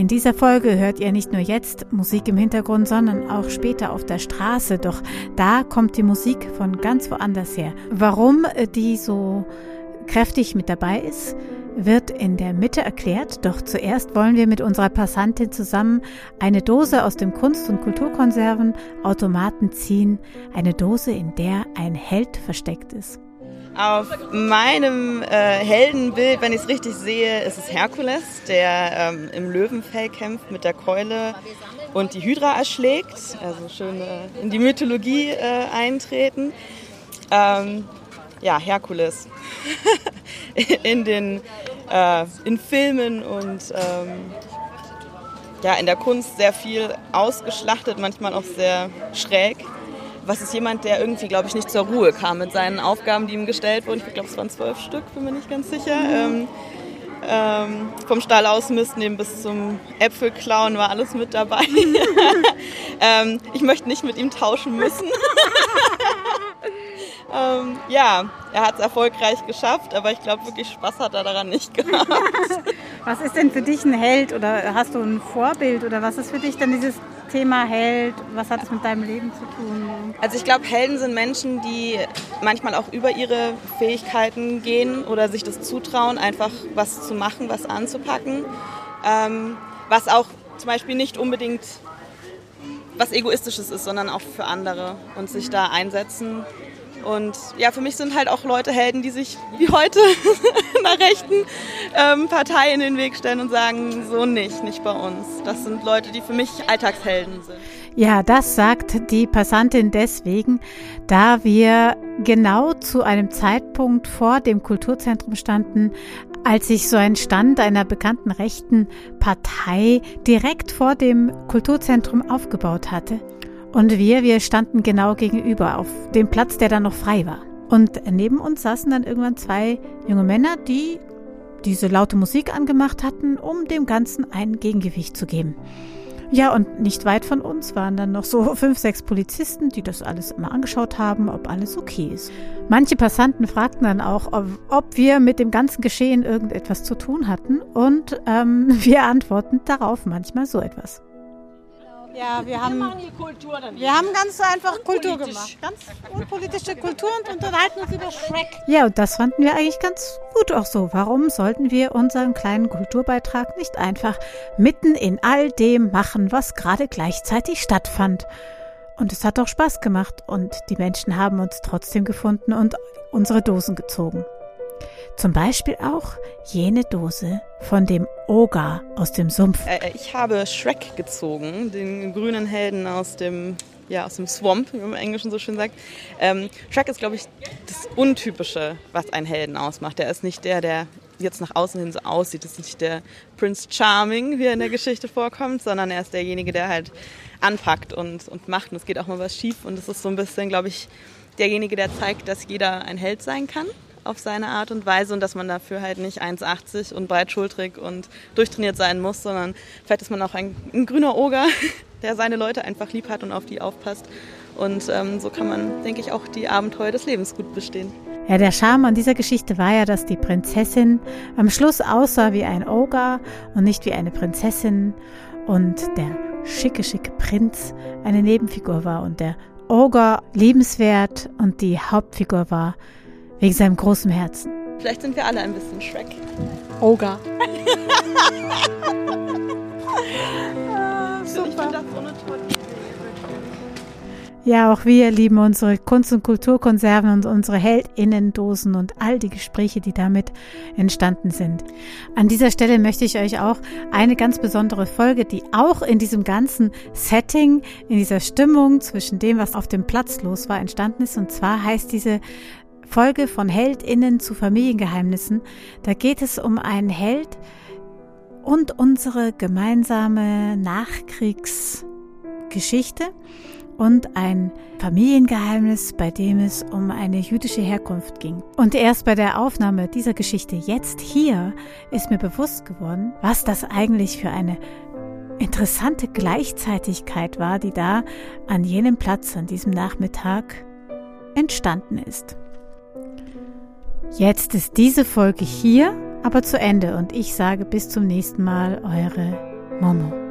In dieser Folge hört ihr nicht nur jetzt Musik im Hintergrund, sondern auch später auf der Straße. Doch da kommt die Musik von ganz woanders her. Warum die so kräftig mit dabei ist, wird in der Mitte erklärt. Doch zuerst wollen wir mit unserer Passantin zusammen eine Dose aus dem Kunst- und Kulturkonservenautomaten ziehen. Eine Dose, in der ein Held versteckt ist. Auf meinem äh, Heldenbild, wenn ich es richtig sehe, ist es Herkules, der ähm, im Löwenfell kämpft mit der Keule und die Hydra erschlägt. Also schön äh, in die Mythologie äh, eintreten. Ähm, ja, Herkules. in den äh, in Filmen und ähm, ja, in der Kunst sehr viel ausgeschlachtet, manchmal auch sehr schräg was ist jemand, der irgendwie, glaube ich, nicht zur Ruhe kam mit seinen Aufgaben, die ihm gestellt wurden. Ich glaube, es waren zwölf Stück, bin mir nicht ganz sicher. Ähm, ähm, vom Stall ausmisten eben bis zum Äpfelklauen war alles mit dabei. ähm, ich möchte nicht mit ihm tauschen müssen. ähm, ja, er hat es erfolgreich geschafft, aber ich glaube, wirklich Spaß hat er daran nicht gehabt. was ist denn für dich ein Held oder hast du ein Vorbild oder was ist für dich dann dieses Thema Held? Was hat es mit deinem Leben zu tun? Also ich glaube, Helden sind Menschen, die manchmal auch über ihre Fähigkeiten gehen oder sich das zutrauen, einfach was zu machen, was anzupacken. Ähm, was auch zum Beispiel nicht unbedingt was Egoistisches ist, sondern auch für andere und sich da einsetzen und ja, für mich sind halt auch Leute Helden, die sich wie heute einer rechten ähm, Partei in den Weg stellen und sagen, so nicht, nicht bei uns. Das sind Leute, die für mich Alltagshelden sind. Ja, das sagt die Passantin deswegen, da wir genau zu einem Zeitpunkt vor dem Kulturzentrum standen, als sich so ein Stand einer bekannten rechten Partei direkt vor dem Kulturzentrum aufgebaut hatte. Und wir, wir standen genau gegenüber auf dem Platz, der dann noch frei war. Und neben uns saßen dann irgendwann zwei junge Männer, die diese laute Musik angemacht hatten, um dem Ganzen ein Gegengewicht zu geben. Ja, und nicht weit von uns waren dann noch so fünf, sechs Polizisten, die das alles immer angeschaut haben, ob alles okay ist. Manche Passanten fragten dann auch, ob, ob wir mit dem ganzen Geschehen irgendetwas zu tun hatten. Und ähm, wir antworten darauf manchmal so etwas. Ja, wir haben, wir haben ganz einfach Kultur gemacht. Ganz unpolitische Kultur und unterhalten uns über Shrek. Ja, und das fanden wir eigentlich ganz gut auch so. Warum sollten wir unseren kleinen Kulturbeitrag nicht einfach mitten in all dem machen, was gerade gleichzeitig stattfand? Und es hat auch Spaß gemacht und die Menschen haben uns trotzdem gefunden und unsere Dosen gezogen. Zum Beispiel auch jene Dose von dem Oga aus dem Sumpf. Äh, äh, ich habe Shrek gezogen, den grünen Helden aus dem, ja, aus dem Swamp, wie man im Englischen so schön sagt. Ähm, Shrek ist, glaube ich, das Untypische, was einen Helden ausmacht. Er ist nicht der, der jetzt nach außen hin so aussieht. Das ist nicht der Prince Charming, wie er in der Geschichte vorkommt, sondern er ist derjenige, der halt anpackt und, und macht. Und es geht auch mal was schief. Und das ist so ein bisschen, glaube ich, derjenige, der zeigt, dass jeder ein Held sein kann auf seine Art und Weise und dass man dafür halt nicht 1,80 und breitschultrig und durchtrainiert sein muss, sondern vielleicht ist man auch ein, ein grüner Oger, der seine Leute einfach lieb hat und auf die aufpasst. Und ähm, so kann man, denke ich, auch die Abenteuer des Lebens gut bestehen. Ja, der Charme an dieser Geschichte war ja, dass die Prinzessin am Schluss aussah wie ein Oger und nicht wie eine Prinzessin und der schicke, schicke Prinz eine Nebenfigur war und der Oger liebenswert und die Hauptfigur war Wegen seinem großen Herzen. Vielleicht sind wir alle ein bisschen Shrek. Oga. ah, super. Ja, auch wir lieben unsere Kunst- und Kulturkonserven und unsere Heldinnendosen und all die Gespräche, die damit entstanden sind. An dieser Stelle möchte ich euch auch eine ganz besondere Folge, die auch in diesem ganzen Setting, in dieser Stimmung zwischen dem, was auf dem Platz los war, entstanden ist. Und zwar heißt diese Folge von Heldinnen zu Familiengeheimnissen. Da geht es um einen Held und unsere gemeinsame Nachkriegsgeschichte und ein Familiengeheimnis, bei dem es um eine jüdische Herkunft ging. Und erst bei der Aufnahme dieser Geschichte jetzt hier ist mir bewusst geworden, was das eigentlich für eine interessante Gleichzeitigkeit war, die da an jenem Platz, an diesem Nachmittag entstanden ist. Jetzt ist diese Folge hier aber zu Ende und ich sage bis zum nächsten Mal, eure Momo.